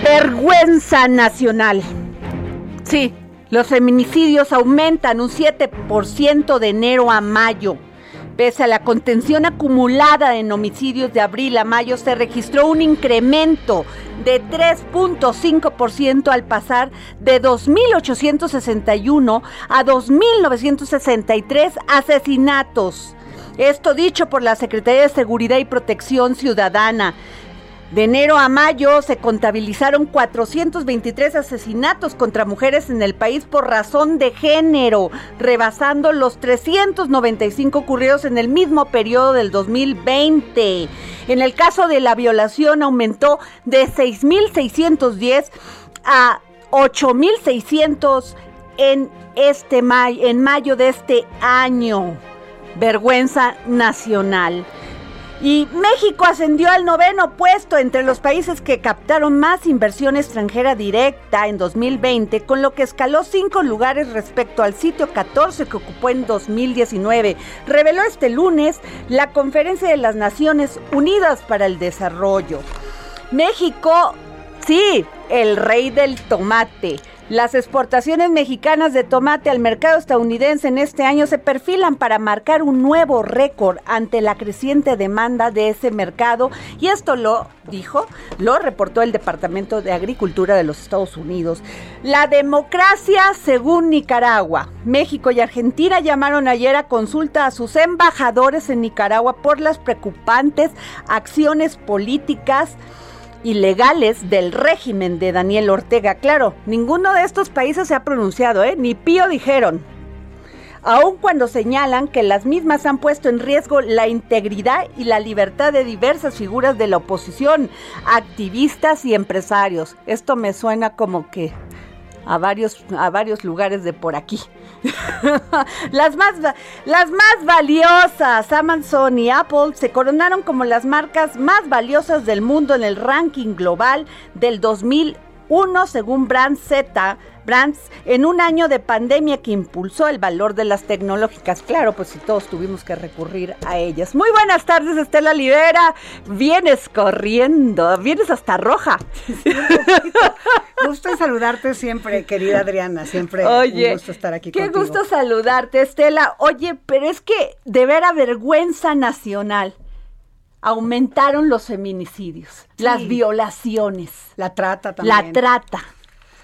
Vergüenza nacional. Sí, los feminicidios aumentan un 7% de enero a mayo. Pese a la contención acumulada en homicidios de abril a mayo, se registró un incremento de 3.5% al pasar de 2.861 a 2.963 asesinatos. Esto dicho por la Secretaría de Seguridad y Protección Ciudadana. De enero a mayo se contabilizaron 423 asesinatos contra mujeres en el país por razón de género, rebasando los 395 ocurridos en el mismo periodo del 2020. En el caso de la violación aumentó de 6.610 a 8.600 en este en mayo de este año. Vergüenza nacional. Y México ascendió al noveno puesto entre los países que captaron más inversión extranjera directa en 2020, con lo que escaló cinco lugares respecto al sitio 14 que ocupó en 2019. Reveló este lunes la Conferencia de las Naciones Unidas para el Desarrollo. México, sí, el rey del tomate. Las exportaciones mexicanas de tomate al mercado estadounidense en este año se perfilan para marcar un nuevo récord ante la creciente demanda de ese mercado y esto lo dijo, lo reportó el Departamento de Agricultura de los Estados Unidos. La democracia según Nicaragua. México y Argentina llamaron ayer a consulta a sus embajadores en Nicaragua por las preocupantes acciones políticas ilegales del régimen de Daniel Ortega. Claro, ninguno de estos países se ha pronunciado, ¿eh? ni pío dijeron. Aun cuando señalan que las mismas han puesto en riesgo la integridad y la libertad de diversas figuras de la oposición, activistas y empresarios. Esto me suena como que a varios, a varios lugares de por aquí. las, más, las más valiosas, Amazon y Apple, se coronaron como las marcas más valiosas del mundo en el ranking global del 2001 según Brand Z Brands en un año de pandemia que impulsó el valor de las tecnológicas. Claro, pues si todos tuvimos que recurrir a ellas. Muy buenas tardes, Estela Libera. Vienes corriendo, vienes hasta roja. gusto en saludarte siempre, querida Adriana. Siempre Oye, un gusto estar aquí qué contigo. gusto saludarte, Estela. Oye, pero es que de vera vergüenza nacional aumentaron los feminicidios, Sí. las violaciones, La trata también. la trata.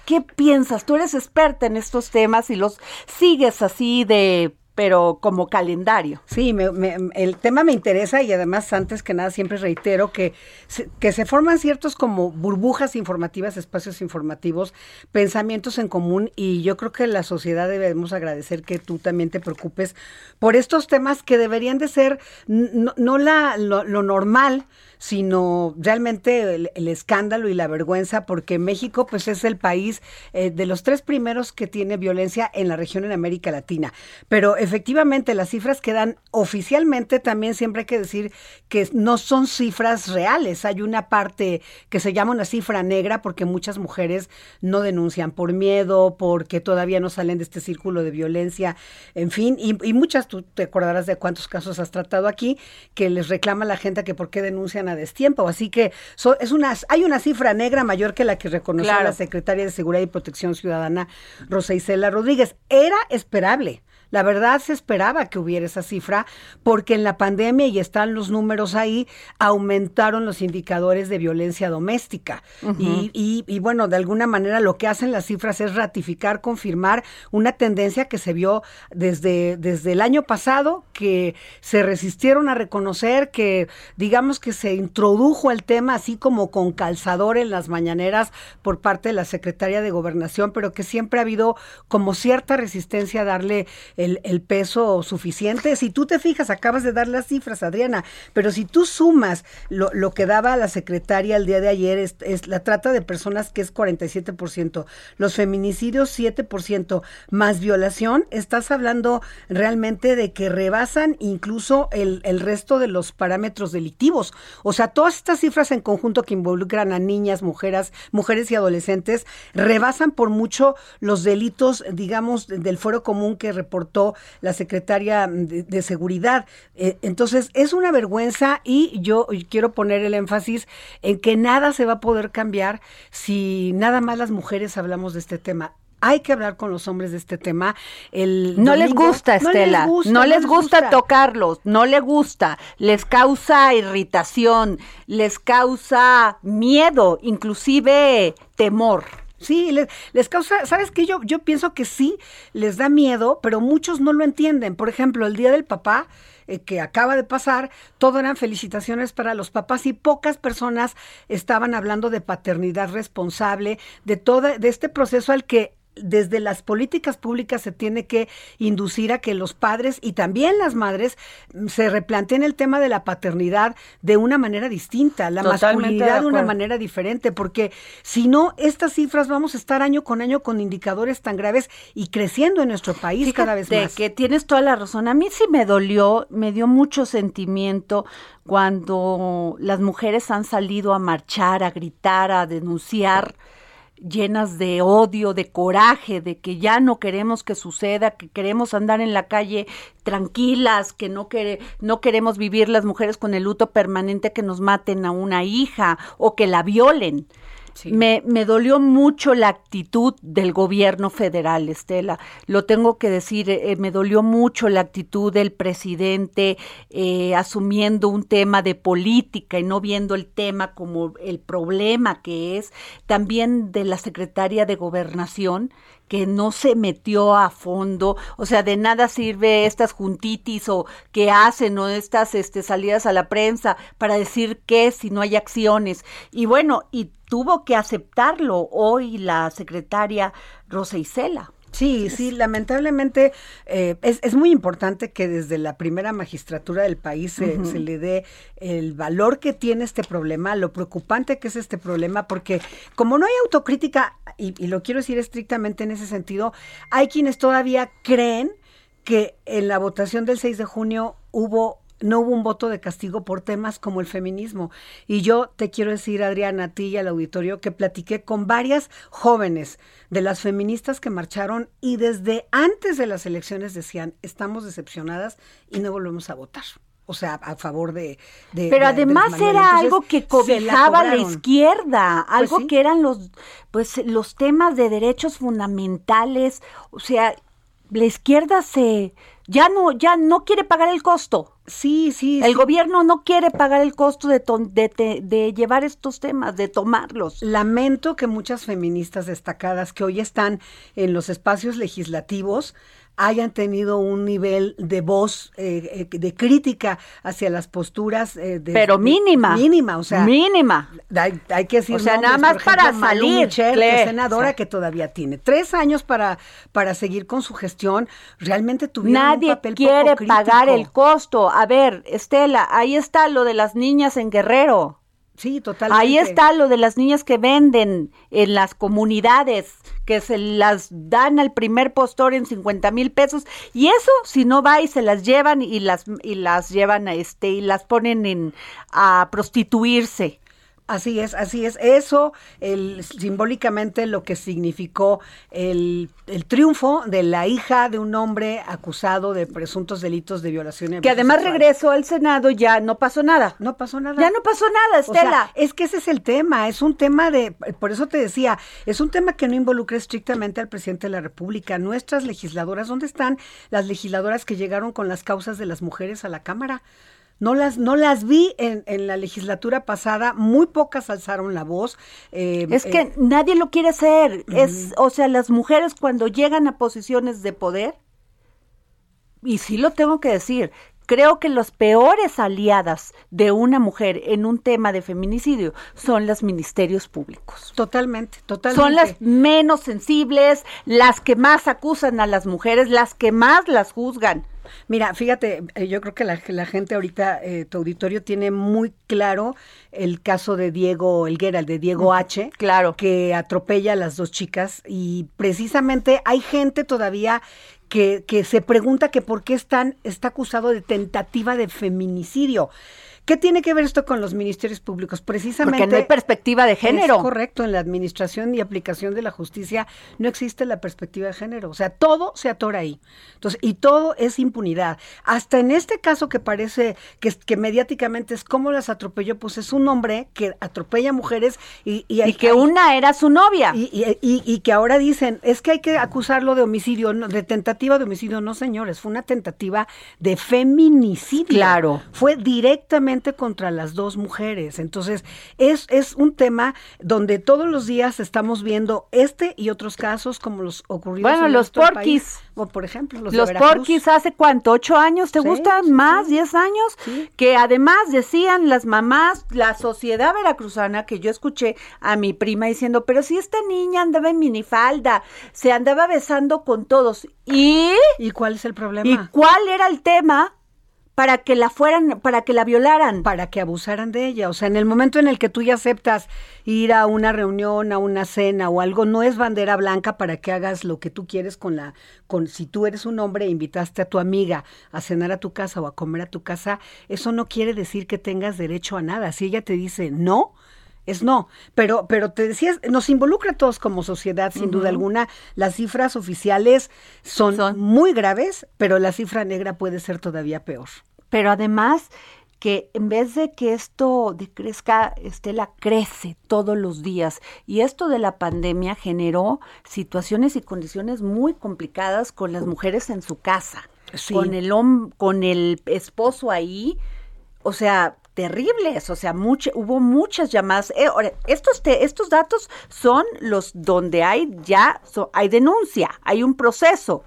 ¿Qué piensas? Tú eres experta en estos temas y los sigues así de, pero como calendario. Sí, me- el tema me interesa y además antes que nada siempre reitero que se, que se forman ciertos como burbujas informativas, espacios informativos, pensamientos en común y yo creo que la sociedad debemos agradecer que tú también te preocupes por estos temas que deberían de ser no, la, lo normal, sino realmente el, escándalo y la vergüenza, porque México pues es el país eh, de los tres primeros que tiene violencia en la región en América Latina. Pero efectivamente las cifras que dan oficialmente también siempre hay que decir que no son cifras reales. Hay una parte que se llama una cifra negra porque muchas mujeres no denuncian por miedo, porque todavía no salen de este círculo de violencia, en fin, y, muchas, tú te acordarás de cuántos casos has tratado aquí, que les reclama la gente que por qué denuncian a destiempo. Así que es una, hay una cifra negra mayor que la que reconoció la secretaria de Seguridad y Protección Ciudadana, Rosa Isela Rodríguez. Era esperable. La verdad se esperaba que hubiera esa cifra porque en la pandemia, y están los números ahí, aumentaron los indicadores de violencia doméstica. y, y, bueno, de alguna manera lo que hacen las cifras es ratificar, confirmar una tendencia que se vio desde, desde el año pasado, que se resistieron a reconocer, que digamos que se introdujo el tema así como con calzador en las mañaneras por parte de la secretaria de gobernación, pero que siempre ha habido como cierta resistencia a darle el, peso suficiente. Si tú te fijas, acabas de dar las cifras, Adriana, pero si tú sumas lo, que daba la secretaria el día de ayer, es, la trata de personas que es 47%, los feminicidios 7%, más violación, estás hablando realmente de que rebasan incluso el, el resto de los parámetros delictivos. O sea, todas estas cifras en conjunto que involucran a niñas, mujeres, mujeres y adolescentes, rebasan por mucho los delitos, digamos, del fuero común que reportó la secretaria de, Seguridad. Eh, entonces, es una vergüenza y yo quiero poner el énfasis en que nada se va a poder cambiar si nada más las mujeres hablamos de este tema hay que hablar con los hombres de este tema. El no les gusta, Estela. No les gusta, tocarlos, no les gusta. Les causa irritación, les causa miedo, inclusive temor. Sí, les, causa, ¿sabes qué? Yo, yo pienso que sí, les da miedo, pero muchos no lo entienden. Por ejemplo, el Día del Papá, eh, que acaba de pasar, todo eran felicitaciones para los papás y pocas personas estaban hablando de paternidad responsable, de todo, de este proceso al que desde las políticas públicas se tiene que inducir a que los padres y también las madres mm, se replanteen el tema de la paternidad de una manera distinta, la masculinidad de, una manera diferente, porque si no, estas cifras vamos a estar año con año con indicadores tan graves y creciendo en nuestro país cada vez más. que tienes toda la razón. A mí sí me dolió, me dio mucho sentimiento cuando las mujeres han salido a marchar, a gritar, a denunciar llenas de odio, de coraje, de que ya no queremos que suceda, que queremos andar en la calle tranquilas, que no, no queremos vivir las mujeres con el luto permanente que nos maten a una hija o que la violen. Me, me, dolió mucho la actitud del gobierno federal, Estela. Lo tengo que decir, eh, me dolió mucho la actitud del presidente eh, asumiendo un tema de política y no viendo el tema como el problema que es. También de la secretaria de gobernación, que no se metió a fondo, o sea, de nada sirve estas juntitis o que hacen o estas este, salidas a la prensa para decir qué si no hay acciones. Y bueno, y tuvo que aceptarlo hoy la secretaria Rosa Isela. Sí, sí, lamentablemente eh, es, es, muy importante que desde la primera magistratura del país se, se, le dé el valor que tiene este problema, lo preocupante que es este problema, porque como no hay autocrítica, y, y lo quiero decir estrictamente en ese sentido, hay quienes todavía creen que en la votación del 6 de junio hubo no hubo un voto de castigo por temas como el feminismo. Y yo te quiero decir, Adriana, a ti y al auditorio, que platiqué con varias jóvenes de las feministas que marcharon y desde antes de las elecciones decían, estamos decepcionadas y no volvemos a votar o sea, a favor de... Pero además era algo que cobijaba la, izquierda, pues algo que eran los, pues, los temas de derechos fundamentales, o sea, la izquierda se ya no ya no quiere pagar el costo. Sí, sí. El gobierno no quiere pagar el costo de, de, de, llevar estos temas, de tomarlos. Lamento que muchas feministas destacadas que hoy están en los espacios legislativos hayan tenido un nivel de voz, eh, eh, de crítica hacia las posturas. Eh, de, Pero mínima. mínima, o sea. Mínima. Hay, que decir. O sea, nada más para salir. senadora que todavía tiene tres años para, para seguir con su gestión, realmente tuvieron Nadie un papel quiere poco pagar el costo. A ver, Estela, ahí está lo de las niñas en Guerrero. Sí, totalmente. Ahí está lo de las niñas que venden en las comunidades, que se las dan al primer postor en 50 mil pesos. Y eso, si no va y se las llevan y las, y las llevan a este, y las ponen en, a prostituirse. Así es, así es. Eso, el, simbólicamente lo que significó el, el, triunfo de la hija de un hombre acusado de presuntos delitos de violación. Y que además regresó al Senado, ya no pasó nada. No pasó nada. Ya no pasó nada, Estela. es que ese es el tema, es un tema de, por eso te decía, es un tema que no involucra estrictamente al presidente de la República. Nuestras legisladoras, ¿dónde están las legisladoras que llegaron con las causas de las mujeres a la Cámara? No las, no las vi en, en la legislatura pasada, muy pocas alzaron la voz. Eh, es que eh, nadie lo quiere hacer. Es, o sea, las mujeres cuando llegan a posiciones de poder, y sí lo tengo que decir, creo que las peores aliadas de una mujer en un tema de feminicidio son los ministerios públicos. Totalmente, totalmente. Son las menos sensibles, las que más acusan a las mujeres, las que más las juzgan. Mira, fíjate, eh, yo creo que la, gente ahorita, eh, tu auditorio tiene muy claro el caso de Diego Elguera, el de Diego H. Claro. Que atropella a las dos chicas y precisamente hay gente todavía que, que se pregunta que por qué están, está acusado de tentativa de feminicidio. ¿Qué tiene que ver esto con los ministerios públicos? Precisamente. Porque no hay perspectiva de género. Es correcto, en la administración y aplicación de la justicia no existe la perspectiva de género. O sea, todo se atora ahí. Entonces, y todo es impunidad. Hasta en este caso que parece que, que mediáticamente es como las atropelló, pues es un hombre que atropella mujeres y. Y, que una era su novia. Y, y, que ahora dicen, es que hay que acusarlo de homicidio, de tentativa de homicidio. No, señores, fue una tentativa de feminicidio. Claro. Fue directamente contra las dos mujeres. Entonces, es, es un tema donde todos los días estamos viendo este y otros casos como los ocurridos bueno, los porquis. o por ejemplo, los, los porquis hace cuánto, ocho años, ¿te gustan? ¿Más? ¿Diez años? Que además decían las mamás, la sociedad veracruzana, que yo escuché a mi prima diciendo, pero si esta niña andaba en minifalda, se andaba besando con todos. ¿Y? ¿Y cuál es el problema? ¿Y cuál era el tema? Para que la fueran, para que la violaran. Para que abusaran de ella. O sea, en el momento en el que tú ya aceptas ir a una reunión, a una cena o algo, no es bandera blanca para que hagas lo que tú quieres con la, con, si tú eres un hombre e invitaste a tu amiga a cenar a tu casa o a comer a tu casa, eso no quiere decir que tengas derecho a nada. Si ella te dice no, es no. Pero, pero te decías, nos involucra a todos como sociedad, sin duda alguna. Las cifras oficiales son, son, muy graves, pero la cifra negra puede ser todavía peor. Pero además que en vez de que esto decrezca, Estela crece todos los días. Y esto de la pandemia generó situaciones y condiciones muy complicadas con las mujeres en su casa, con el con el esposo ahí. O sea, terribles, o sea, hubo muchas llamadas. Eh, estos, estos datos son los donde hay ya, hay denuncia, hay un proceso,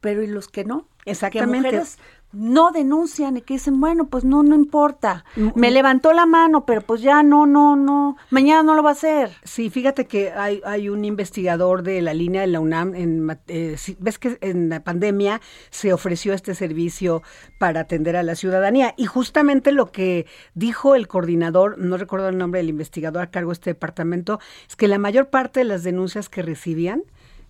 pero ¿y los que no? Exactamente no denuncian y que dicen, bueno, pues no, no importa. Me levantó la mano, pero pues ya no, no, no, mañana no lo va a hacer. Sí, fíjate que hay, hay un investigador de la línea de la UNAM, en, eh, ves que en la pandemia se ofreció este servicio para atender a la ciudadanía y justamente lo que dijo el coordinador, no recuerdo el nombre del investigador a cargo de este departamento, es que la mayor parte de las denuncias que recibían,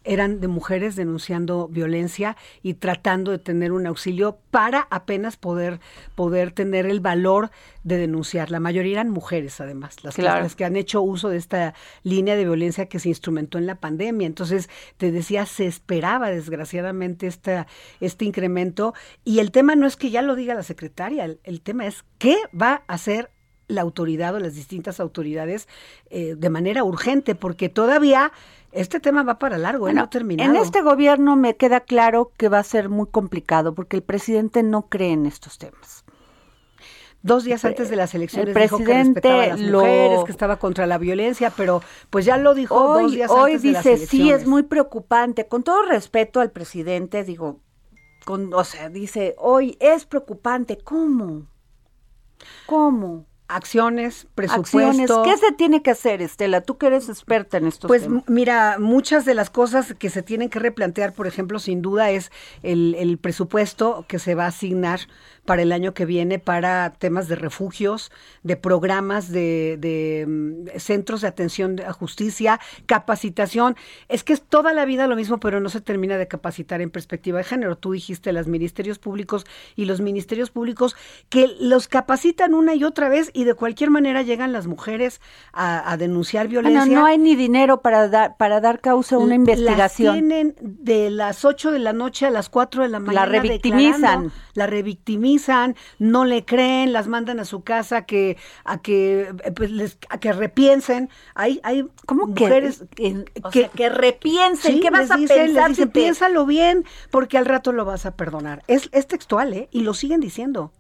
eran de mujeres denunciando violencia y tratando de tener un auxilio para apenas poder, poder tener el valor de denunciar. La mayoría eran mujeres, además, las, las, que han hecho uso de esta línea de violencia que se instrumentó en la pandemia. Entonces, te decía, se esperaba desgraciadamente esta, este incremento. Y el tema no es que ya lo diga la secretaria, el, el tema es qué va a hacer la autoridad o las distintas autoridades eh, de manera urgente, porque todavía este tema va para largo, ¿eh? no terminado. En este gobierno me queda claro que va a ser muy complicado porque el presidente no cree en estos temas. Dos días antes de las elecciones el presidente dijo que respetaba a las mujeres, que estaba contra la violencia, pero pues ya lo dijo hoy, dos días hoy antes dice, de las elecciones. sí, es muy preocupante. Con todo respeto al presidente, digo, con, o sea, dice, hoy es preocupante. ¿Cómo? ¿Cómo? Acciones, presupuesto. ¿Qué se tiene que hacer, Estela? Tú que eres experta en estos pues, mira, muchas de las cosas que se tienen que replantear, por ejemplo, sin duda, es el, el presupuesto que se va a asignar para el año que viene para temas de refugios, de programas de, de mm, centros de atención a justicia, capacitación. Es que es toda la vida lo mismo, pero no se termina de capacitar en perspectiva de género. Tú dijiste los ministerios públicos y los ministerios públicos que los capacitan una y otra vez y de cualquier manera llegan las mujeres a, denunciar violencia. Bueno, no hay ni dinero para dar para dar causa a una investigación. Las tienen de las 8 de la noche a las 4 de la mañana. La revictimizan. La revictimizan no le creen, las mandan a su casa que a que eh, pues, les, a que repiensen. Hay hay ¿Cómo mujeres que que, que, repiensen, ¿qué vas a pensar? piénsalo bien porque al rato lo vas a perdonar. Es es textual, ¿eh? Y lo siguen diciendo.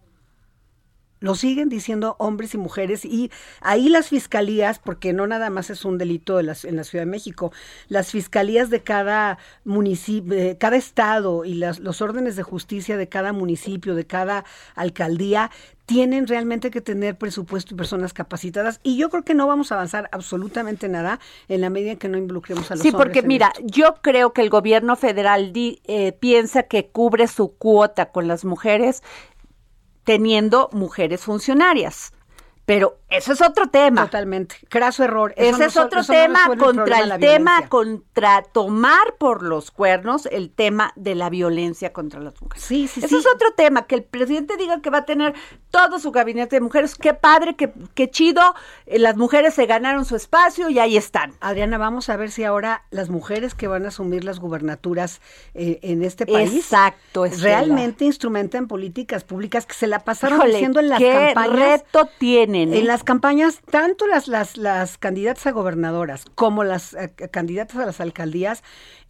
Lo siguen diciendo hombres y mujeres y ahí las fiscalías, porque no nada más es un delito en la, en la Ciudad de México, las fiscalías de cada municipio, cada estado y las, los órdenes de justicia de cada municipio, de cada alcaldía, tienen realmente que tener presupuesto y personas capacitadas. Y yo creo que no vamos a avanzar absolutamente nada en la medida en que no involucremos a los Sí, porque mira, yo creo que el gobierno federal eh, piensa que cubre su cuota con las mujeres teniendo mujeres funcionarias. Pero eso es otro tema. Totalmente. Craso error. Ese es otro tema contra el, tema, contra tomar por los cuernos el tema de la violencia contra las mujeres. Sí, sí, Ese es otro tema. Que el presidente diga que va a tener todo su gabinete de mujeres. Qué padre, qué, qué chido. Eh, las mujeres se ganaron su espacio y ahí están. Adriana, vamos a ver si ahora las mujeres que van a asumir las gubernaturas eh, en este país. Exacto, realmente instrumentan políticas públicas que se la pasaron haciendo en las ¿qué campañas. reto tienen? En las campañas, tanto las, las, las candidatas a gobernadoras como las eh, candidatas a las alcaldías,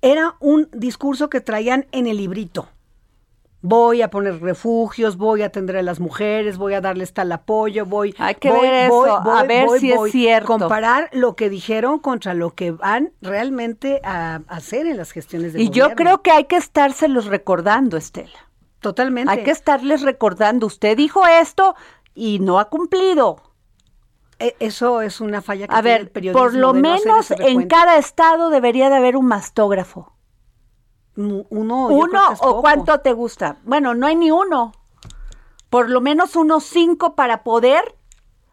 era un discurso que traían en el librito. Voy a poner refugios, voy a atender a las mujeres, voy a darles tal apoyo, voy, Hay que ver eso, a ver si es cierto. Comparar lo que dijeron contra lo que van realmente a hacer en las gestiones de Y yo creo que hay que estárselos recordando, Estela. Totalmente. Hay que estarles recordando, usted dijo esto y no ha cumplido. E, eso es una falla que A tiene ver, el periodismo por lo no menos en cada estado debería de haber un mastógrafo. uno, ¿Uno o poco. cuánto te gusta? Bueno, no hay ni uno. Por lo menos unos cinco para poder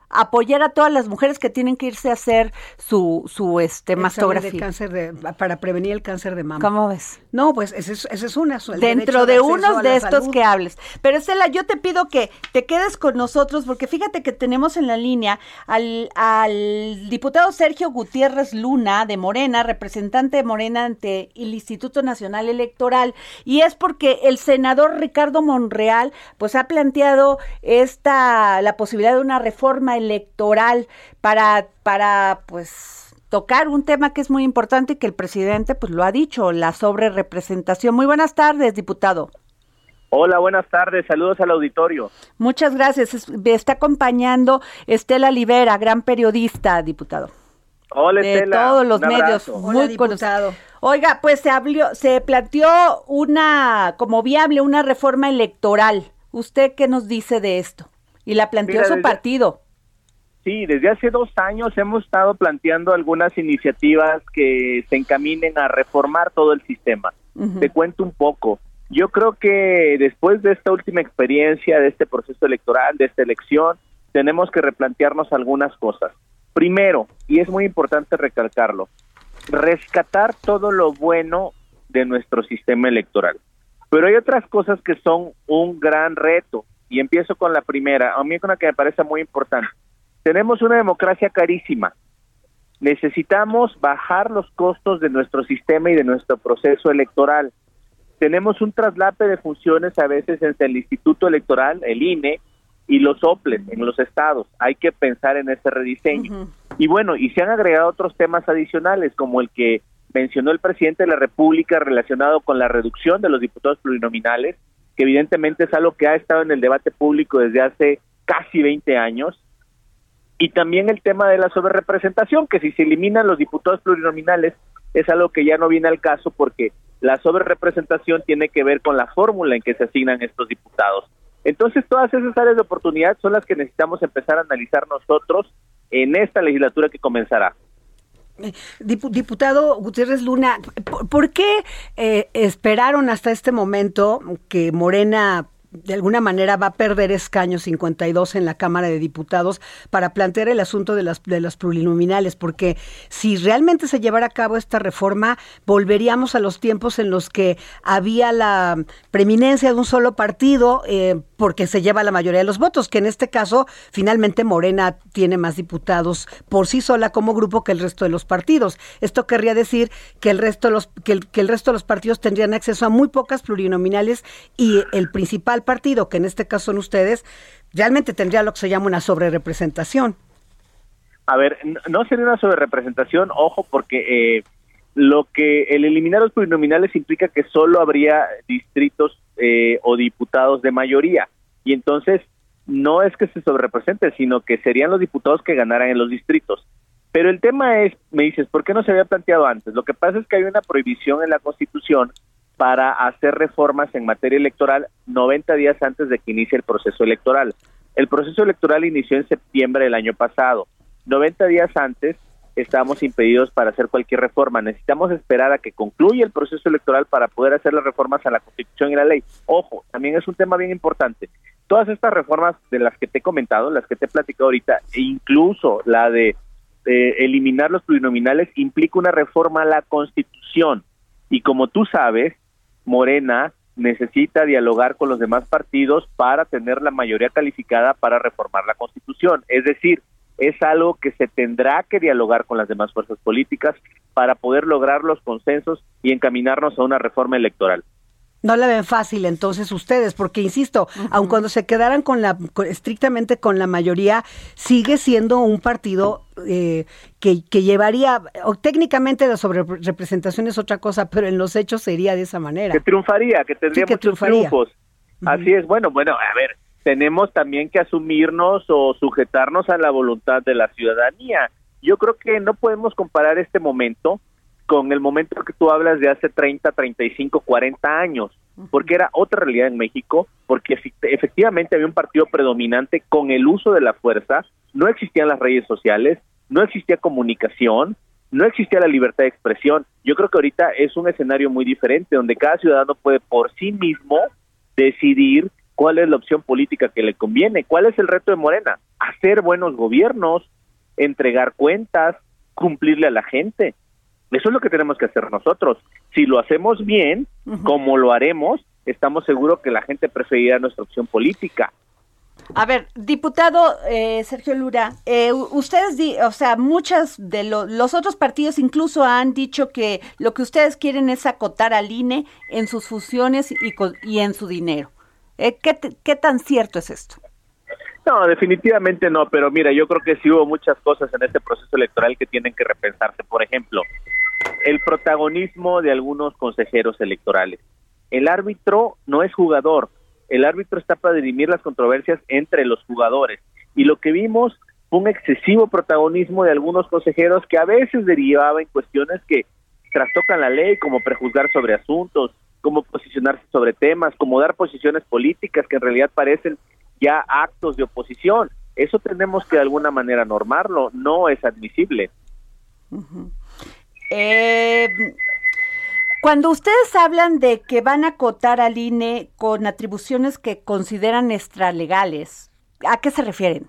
apoyar a todas las mujeres que tienen que irse a hacer su, su este, mastografía. de cáncer de, para prevenir el cáncer de mama. ¿Cómo ves? No, pues ese es, ese es una. Dentro de acceso unos de estos salud. que hables. Pero Estela, yo te pido que te quedes con nosotros porque fíjate que tenemos en la línea al, al diputado Sergio Gutiérrez Luna de Morena, representante de Morena ante el Instituto Nacional Electoral. Y es porque el senador Ricardo Monreal pues ha planteado esta la posibilidad de una reforma electoral para, para pues tocar un tema que es muy importante y que el presidente pues lo ha dicho, la sobrerepresentación. Muy buenas tardes, diputado. Hola, buenas tardes. Saludos al auditorio. Muchas gracias. Me está acompañando Estela Libera, gran periodista, diputado. Hola, de Estela. todos los Un medios. abrazo. Hola, Muy diputado. conocido. Oiga, pues se abrió, se planteó una como viable una reforma electoral. ¿Usted qué nos dice de esto? Y la planteó Mira, su desde- partido. Sí, desde hace dos años hemos estado planteando algunas iniciativas que se encaminen a reformar todo el sistema. Te cuento un poco. Yo creo que después de esta última experiencia, de este proceso electoral, de esta elección, tenemos que replantearnos algunas cosas. Primero, y es muy importante recalcarlo, rescatar todo lo bueno de nuestro sistema electoral. Pero hay otras cosas que son un gran reto. Y empiezo con la primera, a mí con la que me parece muy importante. Tenemos una democracia carísima. Necesitamos bajar los costos de nuestro sistema y de nuestro proceso electoral. Tenemos un traslape de funciones a veces entre el Instituto Electoral, el INE, y los OPLES en los estados. Hay que pensar en ese rediseño. Y bueno, y se han agregado otros temas adicionales, como el que mencionó el presidente de la República relacionado con la reducción de los diputados plurinominales, que evidentemente es algo que ha estado en el debate público desde hace casi 20 años. Y también el tema de la sobrerepresentación, que si se eliminan los diputados plurinominales, es algo que ya no viene al caso porque la sobrerepresentación tiene que ver con la fórmula en que se asignan estos diputados. Entonces, todas esas áreas de oportunidad son las que necesitamos empezar a analizar nosotros en esta legislatura que comenzará. Eh, diputado Gutiérrez Luna, ¿por, qué eh, esperaron hasta este momento que Morena de alguna manera va a perder escaños 52 en la Cámara de Diputados para plantear el asunto de las de los plurinominales, porque si realmente se llevara a cabo esta reforma, volveríamos a los tiempos en los que había la preeminencia de un solo partido, eh, porque se lleva la mayoría de los votos, que en este caso finalmente Morena tiene más diputados por sí sola como grupo que el resto de los partidos. Esto querría decir que el resto de los que el, que el resto de los partidos tendrían acceso a muy pocas plurinominales y el principal partido, que en este caso son ustedes, realmente tendría lo que se llama una sobrerepresentación. A ver, no sería una sobrerepresentación, ojo, porque eh, lo que el eliminar los plurinominales implica que solo habría distritos eh, o diputados de mayoría. Y entonces no es que se sobrerepresente, sino que serían los diputados que ganaran en los distritos. Pero el tema es, me dices, ¿por qué no se había planteado antes? Lo que pasa es que hay una prohibición en la Constitución para hacer reformas en materia electoral 90 días antes de que inicie el proceso electoral. El proceso electoral inició en septiembre del año pasado. 90 días antes estamos impedidos para hacer cualquier reforma. Necesitamos esperar a que concluya el proceso electoral para poder hacer las reformas a la Constitución y la ley. Ojo, también es un tema bien importante. Todas estas reformas de las que te he comentado, las que te he platicado ahorita, e incluso la de eliminar los plurinominales, implica una reforma a la Constitución. Y como tú sabes, Morena necesita dialogar con los demás partidos para tener la mayoría calificada para reformar la Constitución. Es decir, es algo que se tendrá que dialogar con las demás fuerzas políticas para poder lograr los consensos y encaminarnos a una reforma electoral. No la ven fácil entonces ustedes, porque insisto, aun cuando se quedaran con la estrictamente con la mayoría, sigue siendo un partido eh, que, que, llevaría, o técnicamente la sobrerepresentación es otra cosa, pero en los hechos sería de esa manera. Que triunfaría, que tendría muchos triunfos. Así es, bueno, bueno, a ver, tenemos también que asumirnos o sujetarnos a la voluntad de la ciudadanía. Yo creo que no podemos comparar este momento con el momento que tú hablas de hace 30, 35, 40 años, porque era otra realidad en México, porque efectivamente había un partido predominante con el uso de la fuerza, no existían las redes sociales, no existía comunicación, no existía la libertad de expresión. Yo creo que ahorita es un escenario muy diferente, donde cada ciudadano puede por sí mismo decidir cuál es la opción política que le conviene, cuál es el reto de Morena, hacer buenos gobiernos, entregar cuentas, cumplirle a la gente. Eso es lo que tenemos que hacer nosotros. Si lo hacemos bien, como lo haremos, estamos seguros que la gente preferirá nuestra opción política. A ver, diputado eh, Sergio Lura, eh, ustedes, o sea, muchos de los otros partidos incluso han dicho que lo que ustedes quieren es acotar al INE en sus fusiones y, y en su dinero. Eh, ¿qué, ¿Qué tan cierto es esto? No, definitivamente no, pero mira, yo creo que sí hubo muchas cosas en este proceso electoral que tienen que repensarse. Por ejemplo, el protagonismo de algunos consejeros electorales. El árbitro no es jugador, el árbitro está para dirimir las controversias entre los jugadores. Y lo que vimos fue un excesivo protagonismo de algunos consejeros que a veces derivaba en cuestiones que trastocan la ley, como prejuzgar sobre asuntos, como posicionarse sobre temas, como dar posiciones políticas que en realidad parecen ya actos de oposición. Eso tenemos que de alguna manera normarlo, no es admisible. eh, cuando ustedes hablan de que van a acotar al INE con atribuciones que consideran extralegales, ¿a qué se refieren?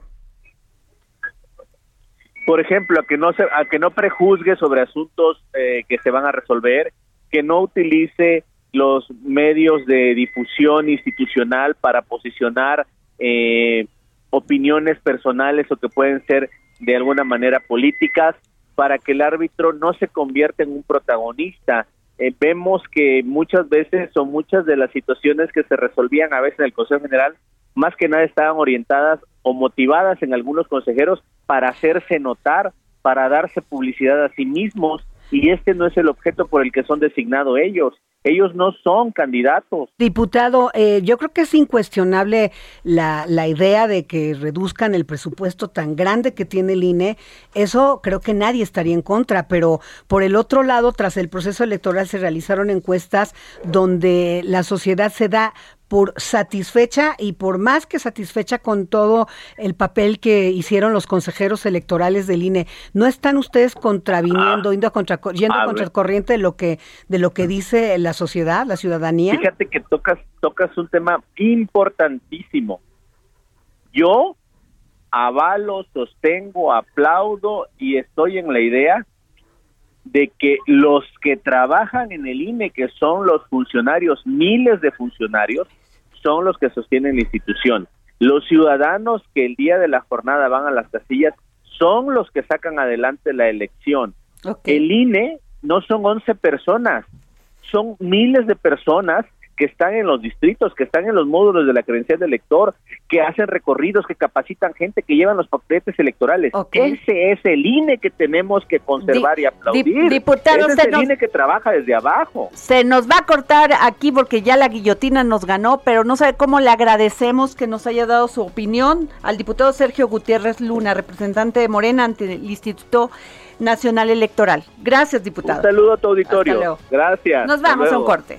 Por ejemplo, a que no se, a que no prejuzgue sobre asuntos eh, que se van a resolver, que no utilice los medios de difusión institucional para posicionar eh, opiniones personales o que pueden ser de alguna manera políticas para que el árbitro no se convierta en un protagonista. Eh, vemos que muchas veces o muchas de las situaciones que se resolvían a veces en el Consejo General, más que nada estaban orientadas o motivadas en algunos consejeros para hacerse notar, para darse publicidad a sí mismos, y este no es el objeto por el que son designados ellos. Ellos no son candidatos. Diputado, eh, yo creo que es incuestionable la, la idea de que reduzcan el presupuesto tan grande que tiene el INE. Eso creo que nadie estaría en contra, pero por el otro lado, tras el proceso electoral se realizaron encuestas donde la sociedad se da por satisfecha y por más que satisfecha con todo el papel que hicieron los consejeros electorales del INE. ¿No están ustedes contraviniendo, yendo, contra, yendo contra el corriente de lo que de lo que dice la sociedad, la ciudadanía? Fíjate que tocas tocas un tema importantísimo. Yo avalo, sostengo, aplaudo y estoy en la idea de que los que trabajan en el INE, que son los funcionarios, miles de funcionarios, son los que sostienen la institución. Los ciudadanos que el día de la jornada van a las casillas son los que sacan adelante la elección. El INE no son 11 personas, son miles de personas que están en los distritos, que están en los módulos de la credencial del elector, que hacen recorridos, que capacitan gente, que llevan los paquetes electorales. Ese es el INE que tenemos que conservar y aplaudir. diputado, Ese es el INE que trabaja desde abajo. Se nos va a cortar aquí porque ya la guillotina nos ganó, pero no sabe cómo le agradecemos que nos haya dado su opinión al diputado Sergio Gutiérrez Luna, representante de Morena ante el Instituto Nacional Electoral. Gracias, diputado. Un saludo a tu auditorio. Gracias. Nos vamos a un corte.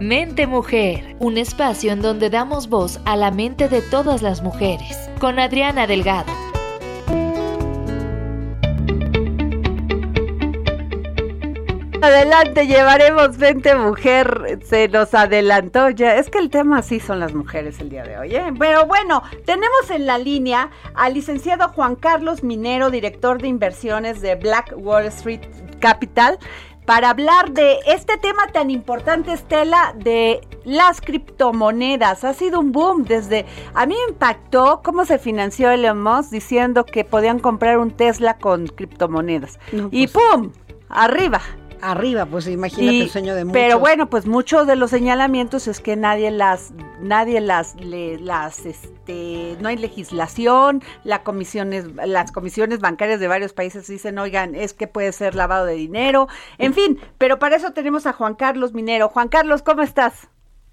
Mente Mujer, un espacio en donde damos voz a la mente de todas las mujeres, con Adriana Delgado. Adelante, llevaremos Mente Mujer, se nos adelantó ya. Es que el tema sí son las mujeres el día de hoy. ¿eh? Pero bueno, tenemos en la línea al licenciado Juan Carlos Minero, director de inversiones de Black Wall Street Capital para hablar de este tema tan importante, Estela, de las criptomonedas. Ha sido un boom desde... A mí me impactó cómo se financió Elon Musk diciendo que podían comprar un Tesla con criptomonedas. y pues ¡pum! Arriba arriba, pues imagínate el sueño de muchos. Pero bueno, pues muchos de los señalamientos es que nadie las, nadie las, las, este, no hay legislación, la comisiones, las comisiones bancarias de varios países dicen, oigan, es que puede ser lavado de dinero, en fin, pero para eso tenemos a Juan Carlos Minero. Juan Carlos, ¿cómo estás?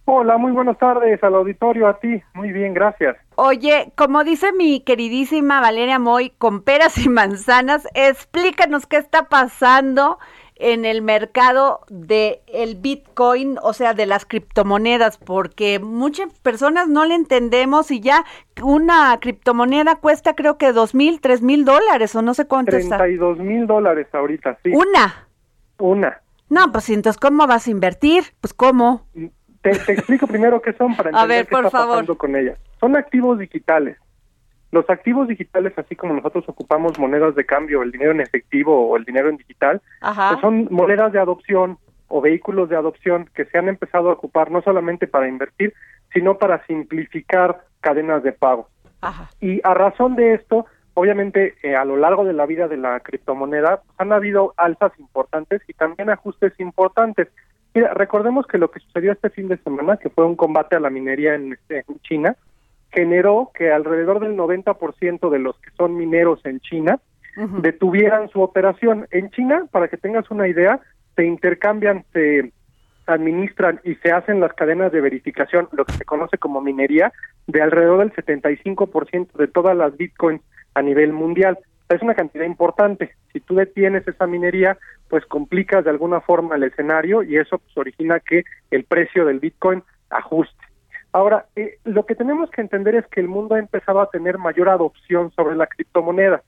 Hola, muy buenas tardes al auditorio, a ti. Muy bien, gracias. Oye, como dice mi queridísima Valeria Moy, con peras y manzanas, explícanos qué está pasando en el mercado del el Bitcoin, o sea, de las criptomonedas, porque muchas personas no le entendemos y ya una criptomoneda cuesta creo que dos mil, tres mil dólares o no sé cuánto Treinta y dos mil dólares ahorita, sí. ¿Una? Una. No, pues entonces, ¿cómo vas a invertir? Pues, ¿cómo? Te, explico primero qué son para entender qué está pasando con ellas. Son activos digitales. Los activos digitales, así como nosotros ocupamos monedas de cambio, el dinero en efectivo o el dinero en digital, pues son monedas de adopción o vehículos de adopción que se han empezado a ocupar no solamente para invertir, sino para simplificar cadenas de pago. Y a razón de esto, obviamente eh, a lo largo de la vida de la criptomoneda pues, han habido alzas importantes y también ajustes importantes. Mira, recordemos que lo que sucedió este fin de semana, que fue un combate a la minería en China, generó que alrededor del 90% de los que son mineros en China detuvieran su operación. En China, para que tengas una idea, se intercambian, se, administran y se hacen las cadenas de verificación, lo que se conoce como minería, de alrededor del 75% de todas las bitcoins a nivel mundial. Es una cantidad importante. Si tú detienes esa minería, pues complicas de alguna forma el escenario y eso pues, origina que el precio del bitcoin ajuste. Ahora, eh, lo que tenemos que entender es que el mundo ha empezado a tener mayor adopción sobre la criptomoneda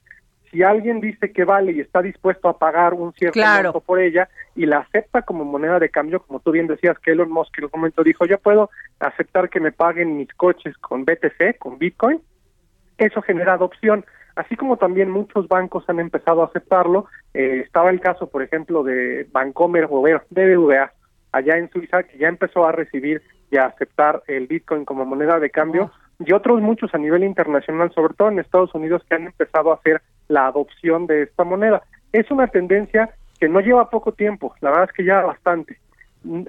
si alguien dice que vale y está dispuesto a pagar un cierto monto por ella y la acepta como moneda de cambio, como tú bien decías que Elon Musk en un momento dijo, yo puedo aceptar que me paguen mis coches con BTC, con Bitcoin, eso genera adopción. Así como también muchos bancos han empezado a aceptarlo, eh, estaba el caso, por ejemplo, de Bancomer o BBVA, allá en Suiza, que ya empezó a recibir y a aceptar el Bitcoin como moneda de cambio, y otros muchos a nivel internacional, sobre todo en Estados Unidos, que han empezado a hacer la adopción de esta moneda. Es una tendencia que no lleva poco tiempo, la verdad es que ya bastante.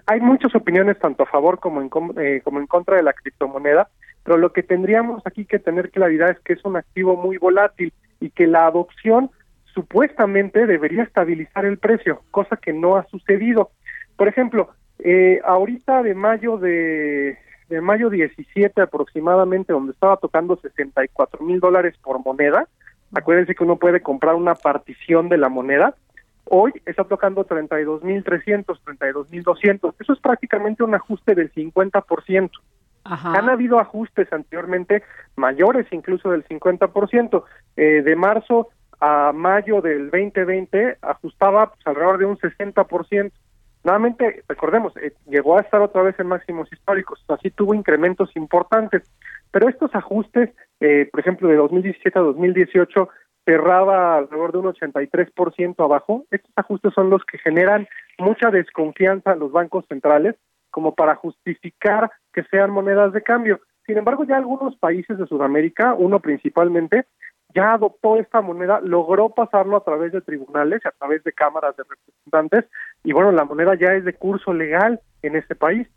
Hay muchas opiniones tanto a favor como en, eh, como en contra de la criptomoneda, pero lo que tendríamos aquí que tener claridad es que es un activo muy volátil y que la adopción supuestamente debería estabilizar el precio, cosa que no ha sucedido. Por ejemplo, eh, ahorita de mayo de de mayo 17 aproximadamente, donde estaba tocando 64 mil dólares por moneda, acuérdense que uno puede comprar una partición de la moneda, hoy está tocando 32 mil 300, 32 mil 200, eso es prácticamente un ajuste del 50%. Ajá. Han habido ajustes anteriormente mayores incluso del 50%. Eh, de marzo a mayo del 2020 ajustaba pues, alrededor de un 60%. Nuevamente, recordemos, eh, llegó a estar otra vez en máximos históricos, así tuvo incrementos importantes, pero estos ajustes, eh, por ejemplo, de 2017 a 2018, cerraba alrededor de un 83% abajo. Estos ajustes son los que generan mucha desconfianza a los bancos centrales como para justificar que sean monedas de cambio. Sin embargo, ya algunos países de Sudamérica, uno principalmente, ya adoptó esta moneda, logró pasarlo a través de tribunales, a través de cámaras de representantes, y bueno, la moneda ya es de curso legal en este país.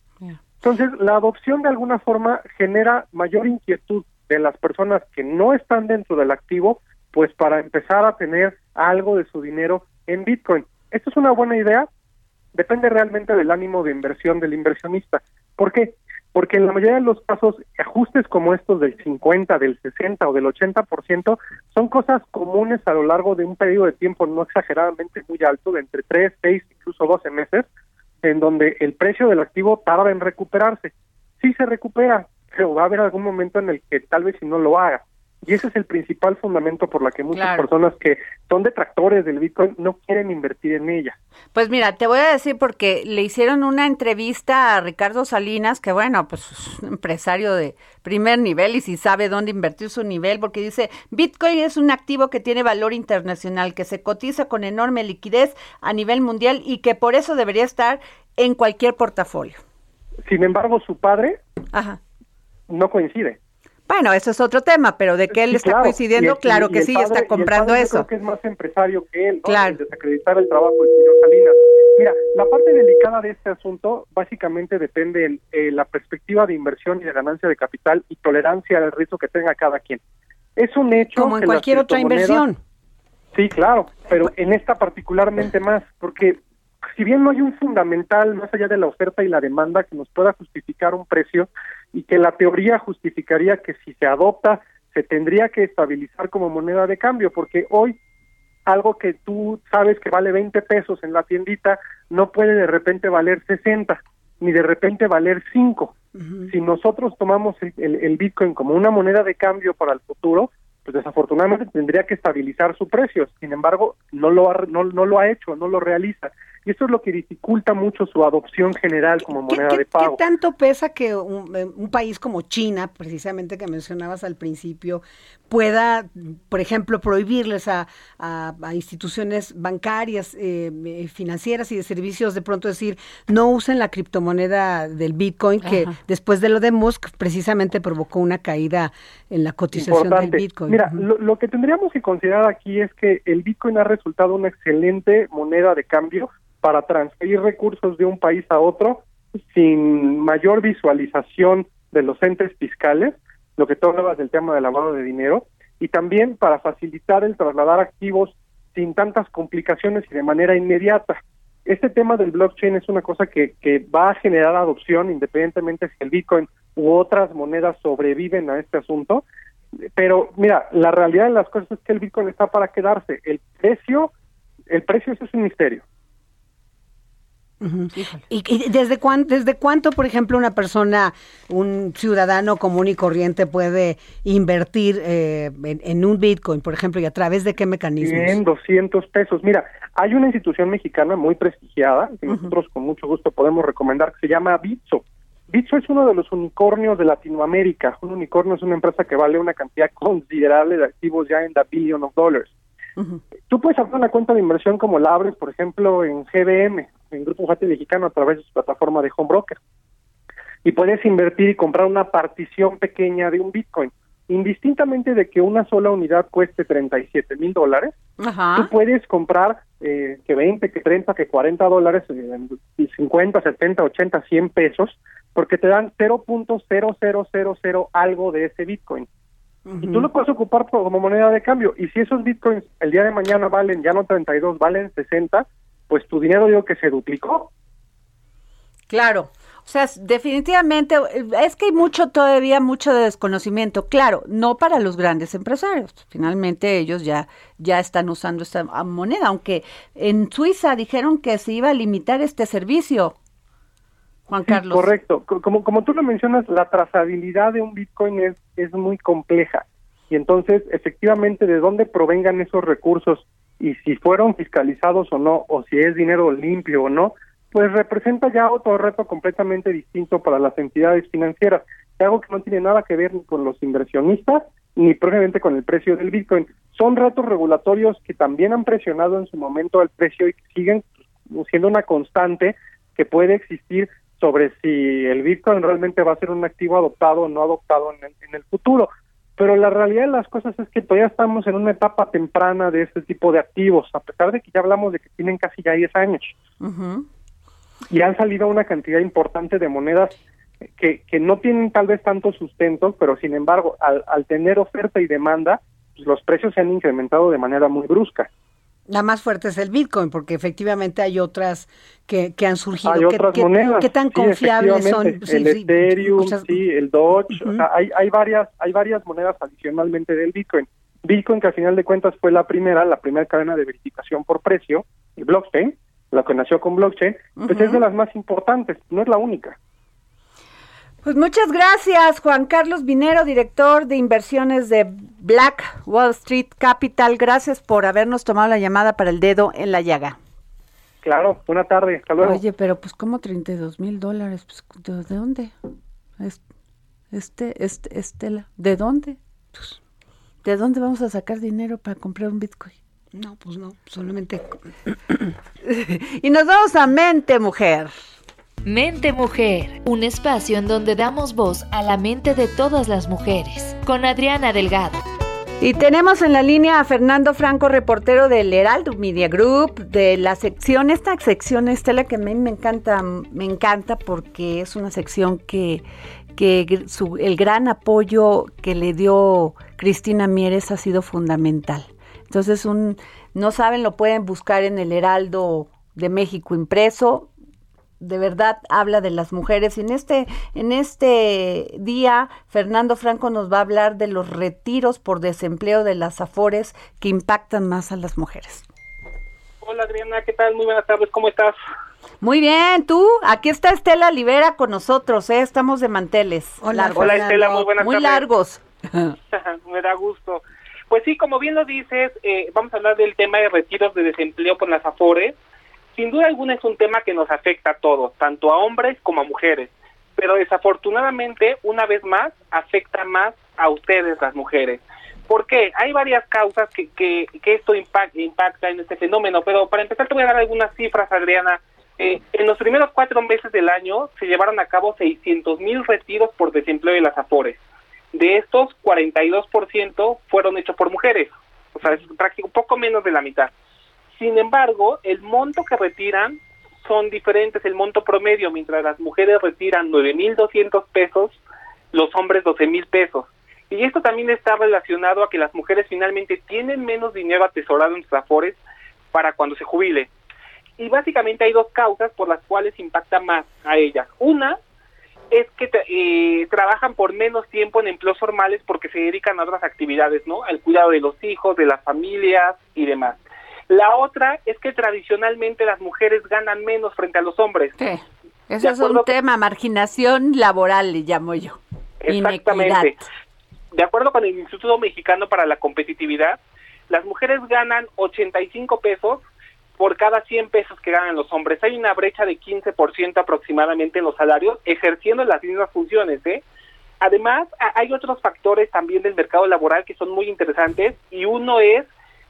Entonces, la adopción de alguna forma genera mayor inquietud de las personas que no están dentro del activo, pues para empezar a tener algo de su dinero en Bitcoin. Esto es una buena idea, depende realmente del ánimo de inversión del inversionista. ¿Por qué? Porque en la mayoría de los casos ajustes como estos del 50, del 60 o del 80% son cosas comunes a lo largo de un periodo de tiempo no exageradamente muy alto, de entre 3, 6, incluso 12 meses, en donde el precio del activo tarda en recuperarse. Sí se recupera, pero va a haber algún momento en el que tal vez si no lo haga. Y ese es el principal fundamento por la que muchas personas que son detractores del Bitcoin no quieren invertir en ella. Pues mira, te voy a decir porque le hicieron una entrevista a Ricardo Salinas, que bueno, pues es un empresario de primer nivel y si sabe dónde invertir su nivel, porque dice, Bitcoin es un activo que tiene valor internacional, que se cotiza con enorme liquidez a nivel mundial y que por eso debería estar en cualquier portafolio. Sin embargo, su padre no coincide. Bueno, eso es otro tema, pero de que él está coincidiendo, claro que sí, está comprando eso. creo que es más empresario que él, claro. desacreditar el trabajo del señor Salinas. Mira, la parte delicada de este asunto básicamente depende de eh, la perspectiva de inversión y de ganancia de capital y tolerancia al riesgo que tenga cada quien. Es un hecho. Como en cualquier otra inversión. Sí, claro, pero en esta particularmente más, porque si bien no hay un fundamental más allá de la oferta y la demanda que nos pueda justificar un precio y que la teoría justificaría que si se adopta se tendría que estabilizar como moneda de cambio, porque hoy algo que tú sabes que vale 20 pesos en la tiendita no puede de repente valer 60 ni de repente valer 5. Si nosotros tomamos el, el Bitcoin como una moneda de cambio para el futuro, pues desafortunadamente tendría que estabilizar su precio. Sin embargo, no lo ha, no, no lo ha hecho, no lo realiza. Y eso es lo que dificulta mucho su adopción general como moneda de pago. ¿Qué tanto pesa que un, eh, país como China, precisamente que mencionabas al principio, pueda, por ejemplo, prohibirles a, a, instituciones bancarias, eh, eh, financieras y de servicios de pronto decir, no usen la criptomoneda del Bitcoin, que después de lo de Musk precisamente provocó una caída en la cotización del Bitcoin? Mira, lo, lo que tendríamos que considerar aquí es que el Bitcoin ha resultado una excelente moneda de cambio para transferir recursos de un país a otro sin mayor visualización de los entes fiscales, lo que tú hablabas del tema del lavado de dinero, y también para facilitar el trasladar activos sin tantas complicaciones y de manera inmediata. este tema del blockchain es una cosa que, que va a generar adopción independientemente si el Bitcoin u otras monedas sobreviven a este asunto. Pero mira, la realidad de las cosas es que el Bitcoin está para quedarse. El precio, el precio es un misterio. ¿Y, desde, cuánto, desde cuánto, por ejemplo, una persona, un ciudadano común y corriente puede invertir eh, en, un Bitcoin, por ejemplo, y a través de qué mecanismos? En 200 pesos. Mira, hay una institución mexicana muy prestigiada, que nosotros con mucho gusto podemos recomendar, que se llama Bitso. Bitso es uno de los unicornios de Latinoamérica. Un unicornio es una empresa que vale una cantidad considerable de activos ya en the billion of dollars. Tú puedes abrir una cuenta de inversión como la abres, por ejemplo, en GBM, en Grupo Jate Mexicano, a través de su plataforma de home broker. Y puedes invertir y comprar una partición pequeña de un Bitcoin. Indistintamente de que una sola unidad cueste 37 mil dólares, tú puedes comprar eh, que 20, que 30, que 40 dólares, eh, 50, 70, 80, 100 pesos, porque te dan 0.0000 algo de ese Bitcoin. Y tú lo puedes ocupar como moneda de cambio. Y si esos bitcoins el día de mañana valen ya no 32, valen 60, pues tu dinero digo que se duplicó. Claro. O sea, definitivamente es que hay mucho todavía mucho desconocimiento. Claro, no para los grandes empresarios. Finalmente ellos ya ya están usando esta moneda, aunque en Suiza dijeron que se iba a limitar este servicio. Juan Carlos. correcto. Como, como tú lo mencionas, la trazabilidad de un Bitcoin es, es muy compleja. Y entonces, efectivamente, de dónde provengan esos recursos y si fueron fiscalizados o no, o si es dinero limpio o no, pues representa ya otro reto completamente distinto para las entidades financieras. Algo que no tiene nada que ver ni con los inversionistas ni propiamente con el precio del Bitcoin. Son retos regulatorios que también han presionado en su momento el precio y que siguen siendo una constante que puede existir sobre si el Bitcoin realmente va a ser un activo adoptado o no adoptado en el, futuro. Pero la realidad de las cosas es que todavía estamos en una etapa temprana de este tipo de activos, a pesar de que ya hablamos de que tienen casi ya 10 años. Y han salido una cantidad importante de monedas que, que no tienen tal vez tanto sustento, pero sin embargo, al, al tener oferta y demanda, pues los precios se han incrementado de manera muy brusca. La más fuerte es el Bitcoin, porque efectivamente hay otras que, que han surgido. Hay otras monedas. ¿Qué tan confiables son? el Ethereum, sí, el Doge. hay, hay, varias, hay varias monedas adicionalmente del Bitcoin. Bitcoin, que al final de cuentas fue la primera, la primera cadena de verificación por precio, el blockchain, la que nació con blockchain, pues es de las más importantes, no es la única. Pues muchas gracias, Juan Carlos Vinero, director de inversiones de Black Wall Street Capital. Gracias por habernos tomado la llamada para el dedo en la llaga. Claro, buena tarde, hasta luego. Oye, pero pues como 32 mil dólares, pues, ¿de dónde? Este, este, Estela, ¿de dónde? Pues, ¿De dónde vamos a sacar dinero para comprar un Bitcoin? No, pues no, solamente... y nos vamos a mente, mujer. Mente Mujer, un espacio en donde damos voz a la mente de todas las mujeres, con Adriana Delgado. Y tenemos en la línea a Fernando Franco, reportero del Heraldo Media Group, de la sección, esta sección, Estela, que a mí me encanta, me encanta porque es una sección que, que el gran apoyo que le dio Cristina Mieres ha sido fundamental. Entonces, un, no saben, lo pueden buscar en el Heraldo de México impreso, de verdad habla de las mujeres. Y en este, en este día, Fernando Franco nos va a hablar de los retiros por desempleo de las AFORES que impactan más a las mujeres. Hola Adriana, ¿qué tal? Muy buenas tardes, ¿cómo estás? Muy bien, tú, aquí está Estela Libera con nosotros, ¿eh? estamos de manteles. Hola, Hola Estela, muy buenas muy largos. Me da gusto. Pues sí, como bien lo dices, eh, vamos a hablar del tema de retiros de desempleo con las AFORES sin duda alguna es un tema que nos afecta a todos, tanto a hombres como a mujeres, pero desafortunadamente, una vez más, afecta más a ustedes, las mujeres. ¿Por qué? Hay varias causas que, que, esto impacta, en este fenómeno, pero para empezar te voy a dar algunas cifras, Adriana. Eh, en los primeros cuatro meses del año se llevaron a cabo 600 mil retiros por desempleo de las AFORES. De estos, 42% fueron hechos por mujeres, o sea, es prácticamente poco menos de la mitad. Sin embargo, el monto que retiran son diferentes, el monto promedio, mientras las mujeres retiran 9.200 pesos, los hombres 12.000 pesos. Y esto también está relacionado a que las mujeres finalmente tienen menos dinero atesorado en sus afores para cuando se jubile. Y básicamente hay dos causas por las cuales impacta más a ellas. Una es que eh, trabajan por menos tiempo en empleos formales porque se dedican a otras actividades, ¿no? Al cuidado de los hijos, de las familias y demás. La otra es que tradicionalmente las mujeres ganan menos frente a los hombres. Sí. Ese es un tema, marginación laboral, le llamo yo. Exactamente. De acuerdo con el Instituto Mexicano para la Competitividad, las mujeres ganan 85 pesos por cada 100 pesos que ganan los hombres. Hay una brecha de 15% aproximadamente en los salarios, ejerciendo las mismas funciones. ¿eh? Además, hay otros factores también del mercado laboral que son muy interesantes y uno es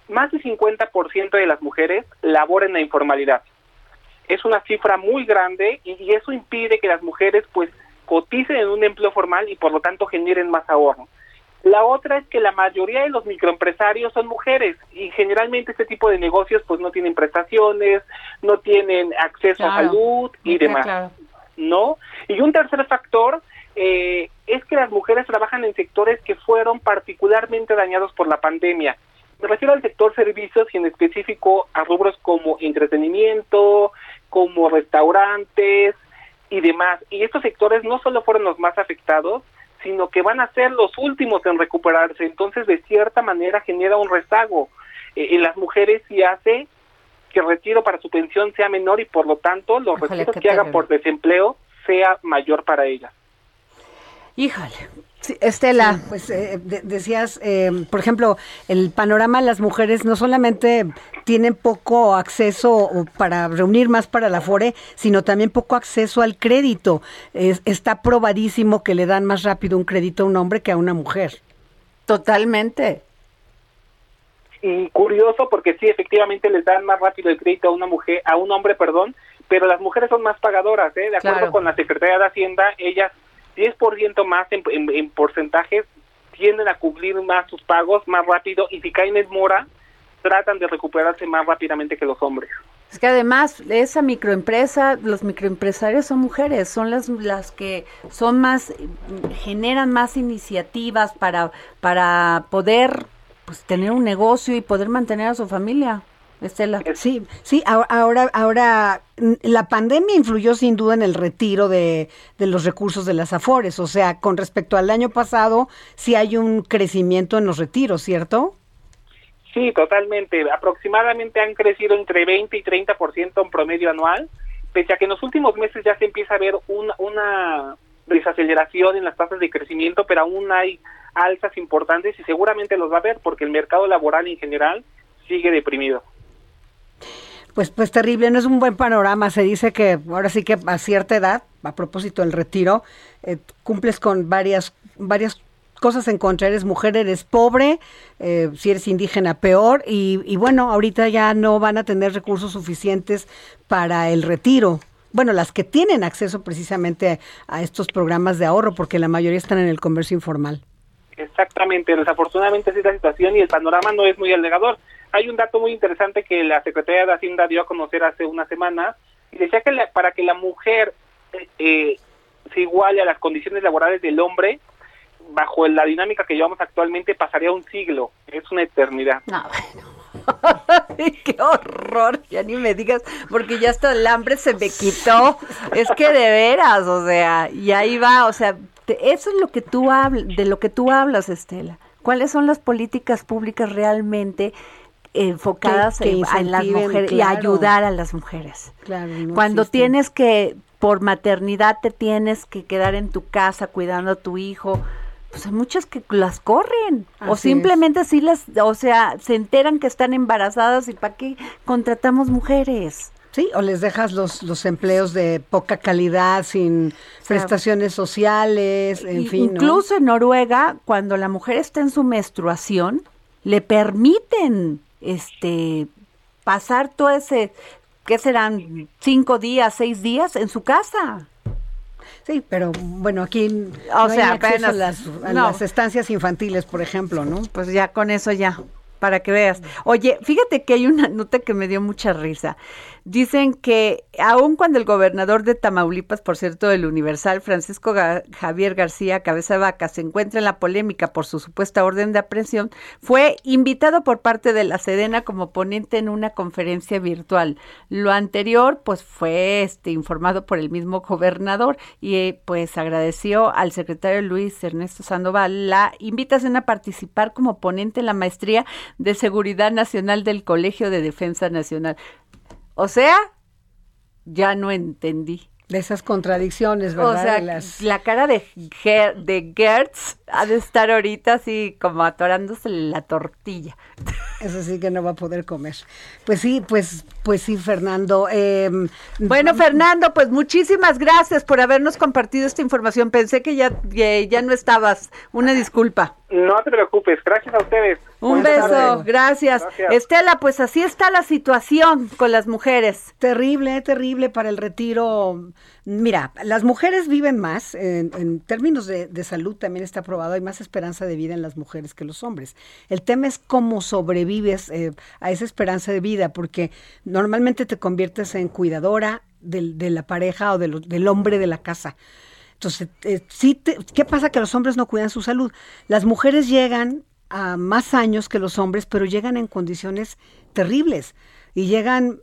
más del 50% de las mujeres laboran en la informalidad. Es una cifra muy grande y, y eso impide que las mujeres pues coticen en un empleo formal y por lo tanto generen más ahorro. La otra es que la mayoría de los microempresarios son mujeres y generalmente este tipo de negocios pues no tienen prestaciones, no tienen acceso a salud y demás, ¿no? Y un tercer factor eh, es que las mujeres trabajan en sectores que fueron particularmente dañados por la pandemia. Me refiero al sector servicios y en específico a rubros como entretenimiento, como restaurantes y demás. Y estos sectores no solo fueron los más afectados, sino que van a ser los últimos en recuperarse. Entonces, de cierta manera, genera un rezago eh, en las mujeres y hace que el retiro para su pensión sea menor y, por lo tanto, los retiros que hagan por desempleo sea mayor para ellas. Híjole, Estela. pues eh, decías, eh, por ejemplo, el panorama de las mujeres no solamente tienen poco acceso para reunir más para la FORE, sino también poco acceso al crédito. está probadísimo que le dan más rápido un crédito a un hombre que a una mujer. Totalmente. Y curioso porque sí, efectivamente les dan más rápido el crédito a una mujer, a un hombre, perdón, pero las mujeres son más pagadoras, ¿eh? De acuerdo con la Secretaría de Hacienda, ellas 10% más en, en, porcentajes tienden a cubrir más sus pagos más rápido y si caen en mora, tratan de recuperarse más rápidamente que los hombres. Es que además esa microempresa, los microempresarios son mujeres, son las, las que son más, generan más iniciativas para, para poder pues, tener un negocio y poder mantener a su familia. Estela. Sí, sí, ahora, ahora la pandemia influyó sin duda en el retiro de, de, los recursos de las AFORES, o sea, con respecto al año pasado, sí hay un crecimiento en los retiros, ¿cierto? Sí, totalmente. Aproximadamente han crecido entre 20 y 30% en promedio anual, pese a que en los últimos meses ya se empieza a ver una, una desaceleración en las tasas de crecimiento, pero aún hay alzas importantes y seguramente los va a haber porque el mercado laboral en general sigue deprimido. Pues, pues terrible, no es un buen panorama. Se dice que ahora sí que a cierta edad, a propósito del retiro, eh, cumples con varias, varias cosas en contra. Eres mujer, eres pobre, eh, si eres indígena, peor. Y, y bueno, ahorita ya no van a tener recursos suficientes para el retiro bueno, las que tienen acceso precisamente a estos programas de ahorro, porque la mayoría están en el comercio informal. Exactamente, desafortunadamente es la situación y el panorama no es muy alegador. Hay un dato muy interesante que la Secretaría de Hacienda dio a conocer hace una semana y decía que para que la mujer eh, se iguale a las condiciones laborales del hombre, bajo la dinámica que llevamos actualmente, pasaría un siglo. Es una eternidad. No, ¡Qué horror! Ya ni me digas, porque ya hasta el hambre se me quitó. Es que de veras, o sea, y ahí va, o sea, eso es lo que tú hablas, de lo que tú hablas, Estela. ¿Cuáles son las políticas públicas realmente enfocadas en, las mujeres y ayudar a las mujeres. Cuando tienes que, por maternidad, te tienes que quedar en tu casa cuidando a tu hijo, pues hay muchas que las corren o simplemente sí las, o sea, se enteran que están embarazadas y para qué contratamos mujeres. Sí, o les dejas los, los empleos de poca calidad, sin prestaciones sociales, en fin. Incluso en Noruega, cuando la mujer está en su menstruación, le permiten este pasar todo ese, ¿qué serán? Cinco días, seis días en su casa. Sí, pero bueno, aquí o sea, apenas, a, las, las estancias infantiles, por ejemplo, ¿no? Pues ya con eso ya, para que veas. Oye, fíjate que hay una nota que me dio mucha risa. Dicen que aun cuando el gobernador de Tamaulipas, por cierto, del Universal, Francisco Javier García Cabeza Vaca, se encuentra en la polémica por su supuesta orden de aprehensión, fue invitado por parte de la Sedena como ponente en una conferencia virtual. Lo anterior, pues, fue este, informado por el mismo gobernador y pues agradeció al secretario Luis Ernesto Sandoval la invitación a participar como ponente en la maestría de Seguridad Nacional del Colegio de Defensa Nacional. O sea, ya no entendí. De esas contradicciones, ¿verdad? O sea, la cara de, de Gertz ha de estar ahorita así como atorándose la tortilla. Eso sí que no va a poder comer. Pues sí, pues, pues sí, Fernando. Em, bueno, Fernando, pues muchísimas gracias por habernos compartido esta información. Pensé que ya, ya no estabas. Una disculpa. No te preocupes, gracias a ustedes. Un beso, gracias. Estela, pues así está la situación con las mujeres. Terrible, terrible para el retiro. Mira, las mujeres viven más, en, términos de, de, salud también está probado, hay más esperanza de vida en las mujeres que los hombres. El tema es cómo sobrevives eh, a esa esperanza de vida, porque normalmente te conviertes en cuidadora de la pareja o del hombre de la casa. Entonces, eh, sí ¿qué pasa? Que los hombres no cuidan su salud. Las mujeres llegan a más años que los hombres, pero llegan en condiciones terribles y llegan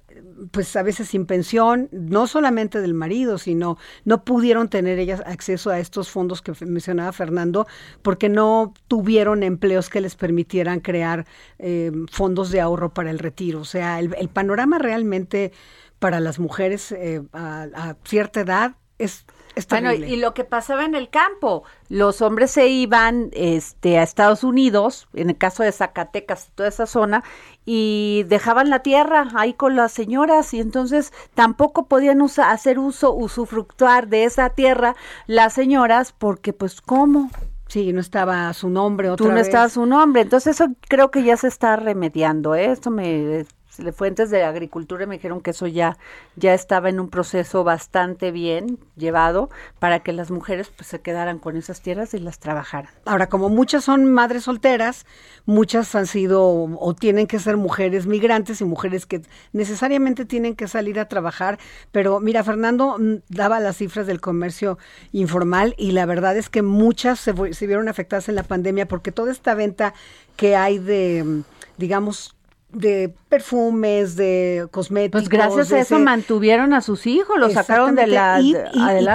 pues a veces sin pensión, no solamente del marido, sino no pudieron tener ellas acceso a estos fondos que mencionaba Fernando porque no tuvieron empleos que les permitieran crear eh, fondos de ahorro para el retiro. O sea, el, panorama realmente para las mujeres eh, a cierta edad es bueno, y lo que pasaba en el campo, los hombres se iban este, a Estados Unidos, en el caso de Zacatecas toda esa zona, y dejaban la tierra ahí con las señoras, y entonces tampoco podían hacer uso, usufructuar de esa tierra las señoras, porque pues ¿cómo? Sí, no estaba su nombre otra Tú no vez. estaba su nombre, entonces eso creo que ya se está remediando, ¿eh? Esto me fuentes de agricultura me dijeron que eso ya, ya estaba en un proceso bastante bien llevado para que las mujeres pues, se quedaran con esas tierras y las trabajaran. Ahora, como muchas son madres solteras, muchas han sido o tienen que ser mujeres migrantes y mujeres que necesariamente tienen que salir a trabajar. Pero mira, Fernando mm, daba las cifras del comercio informal y la verdad es que muchas se, vieron afectadas en la pandemia porque toda esta venta que hay de, digamos, de perfumes, de cosméticos. Pues gracias a eso mantuvieron a sus hijos, los sacaron de la y,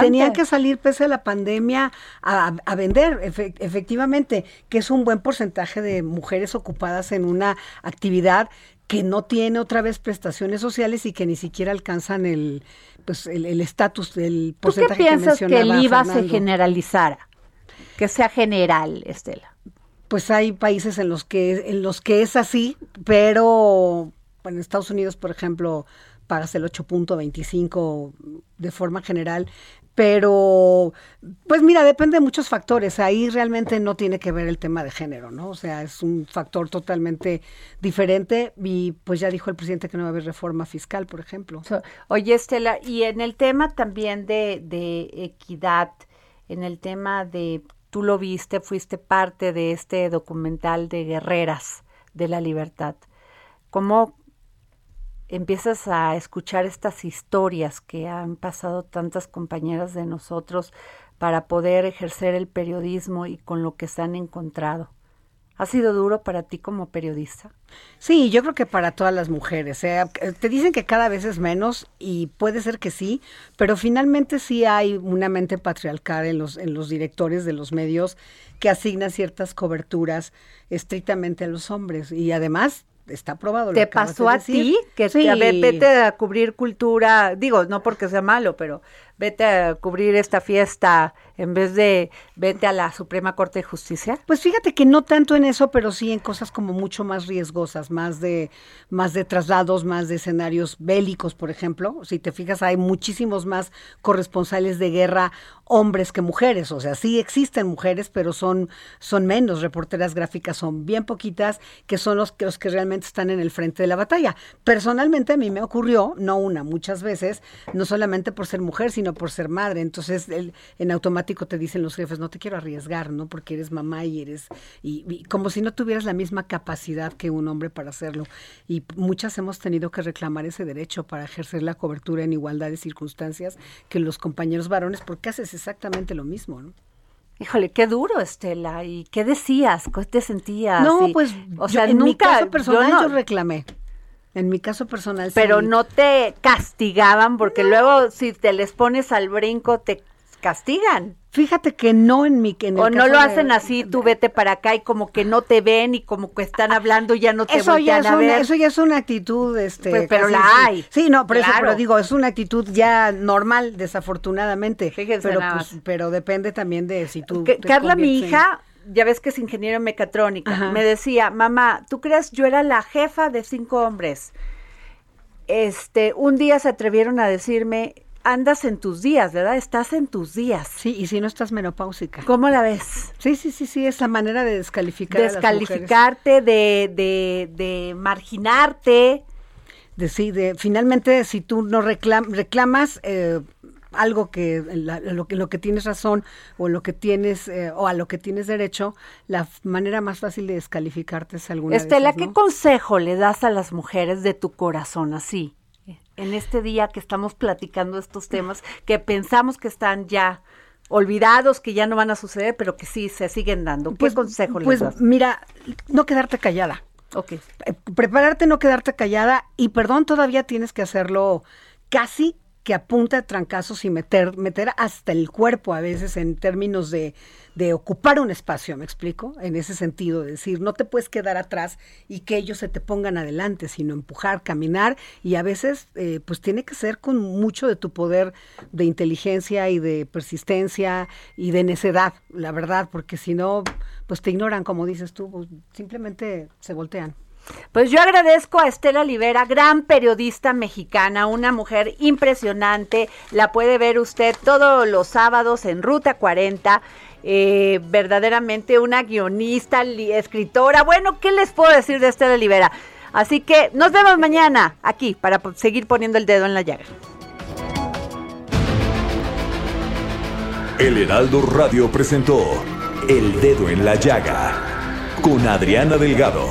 tenían que salir pese a la pandemia a, vender, efectivamente, que es un buen porcentaje de mujeres ocupadas en una actividad que no tiene otra vez prestaciones sociales y que ni siquiera alcanzan el pues el estatus del porcentaje ¿Tú qué piensas que, el IVA se generalizara? Que sea general, Estela pues hay países en los que en los que es así, pero en Estados Unidos, por ejemplo, pagas el 8.25 de forma general, pero pues mira, depende de muchos factores. Ahí realmente no tiene que ver el tema de género, ¿no? O sea, es un factor totalmente diferente y pues ya dijo el presidente que no va a haber reforma fiscal, por ejemplo. oye, Estela, y en el tema también de, de equidad, en el tema de tú lo viste, fuiste parte de este documental de guerreras de la libertad. ¿Cómo empiezas a escuchar estas historias que han pasado tantas compañeras de nosotros para poder ejercer el periodismo y con lo que se han encontrado? ¿Ha sido duro para ti como periodista? Sí, yo creo que para todas las mujeres. ¿eh? Te dicen que cada vez es menos y puede ser que sí, pero finalmente sí hay una mente patriarcal en los, en los directores de los medios que asignan ciertas coberturas estrictamente a los hombres. Y además está probado. ¿Te pasó a ti? Que sí. a ver, vete a cubrir cultura, digo, no porque sea malo, pero vete a cubrir esta fiesta en vez de vete a la Suprema Corte de Justicia? Pues fíjate que no tanto en eso, pero sí en cosas como mucho más riesgosas, más de más de traslados, más de escenarios bélicos, por ejemplo. Si te fijas, hay muchísimos más corresponsales de guerra hombres que mujeres, o sea, sí existen mujeres, pero son son menos reporteras gráficas, son bien poquitas que son los que los que realmente están en el frente de la batalla. Personalmente a mí me ocurrió, no una, muchas veces, no solamente por ser mujer, sino sino por ser madre. Entonces, en automático te dicen los jefes, no te quiero arriesgar, ¿no? Porque eres mamá y eres, y, como si no tuvieras la misma capacidad que un hombre para hacerlo. Y muchas hemos tenido que reclamar ese derecho para ejercer la cobertura en igualdad de circunstancias que los compañeros varones, porque haces exactamente lo mismo, ¿no? Híjole, qué duro, Estela. ¿Y qué decías? ¿Cómo te sentías? No, pues, o sea, en mi caso personal yo, reclamé. En mi caso personal Pero no te castigaban porque luego si te les pones al brinco te castigan. Fíjate que no en mi en O no lo hacen así, tú vete para acá y como que no te ven y como que están hablando y ya no te eso ya es a ver. Eso ya es una actitud, este. Pues, pero la hay. Sí, no, por eso, pero digo, es una actitud ya normal, desafortunadamente. Fíjense pero, pues, pero depende también de si tú. Carla, mi hija, ya ves que es ingeniero en mecatrónica, me decía, mamá, ¿tú crees yo era la jefa de cinco hombres? Este, un día se atrevieron a decirme, andas en tus días, ¿verdad? Estás en tus días. Sí, y si no estás menopáusica. ¿Cómo la ves? Sí, sí, sí, sí, es la manera de descalificar. Descalificarte, de, de, de marginarte. De, sí, de, finalmente, si tú no reclamas eh, algo que lo, que lo que tienes razón o lo que tienes eh, o a lo que tienes derecho, la manera más fácil de descalificarte es alguna Estela, ¿qué consejo le das a las mujeres de tu corazón así? En este día que estamos platicando estos temas que pensamos que están ya olvidados, que ya no van a suceder, pero que sí se siguen dando. ¿Qué pues, consejo pues, das? mira, no quedarte callada. Ok. Eh, prepararte, no quedarte callada y perdón, todavía tienes que hacerlo casi que apunta a trancazos y meter, meter hasta el cuerpo a veces en términos de, de ocupar un espacio, ¿me explico? En ese sentido, de decir, no te puedes quedar atrás y que ellos se te pongan adelante, sino empujar, caminar y a veces eh, pues tiene que ser con mucho de tu poder de inteligencia y de persistencia y de necedad, la verdad, porque si no, pues te ignoran, como dices tú, pues, simplemente se voltean. Pues yo agradezco a Estela Olivera, gran periodista mexicana, una mujer impresionante. La puede ver usted todos los sábados en Ruta 40. Eh, verdaderamente una guionista, escritora. Bueno, ¿qué les puedo decir de Estela Olivera? Así que nos vemos mañana aquí para seguir poniendo el dedo en la llaga. El Heraldo Radio presentó El Dedo en la Llaga con Adriana Delgado.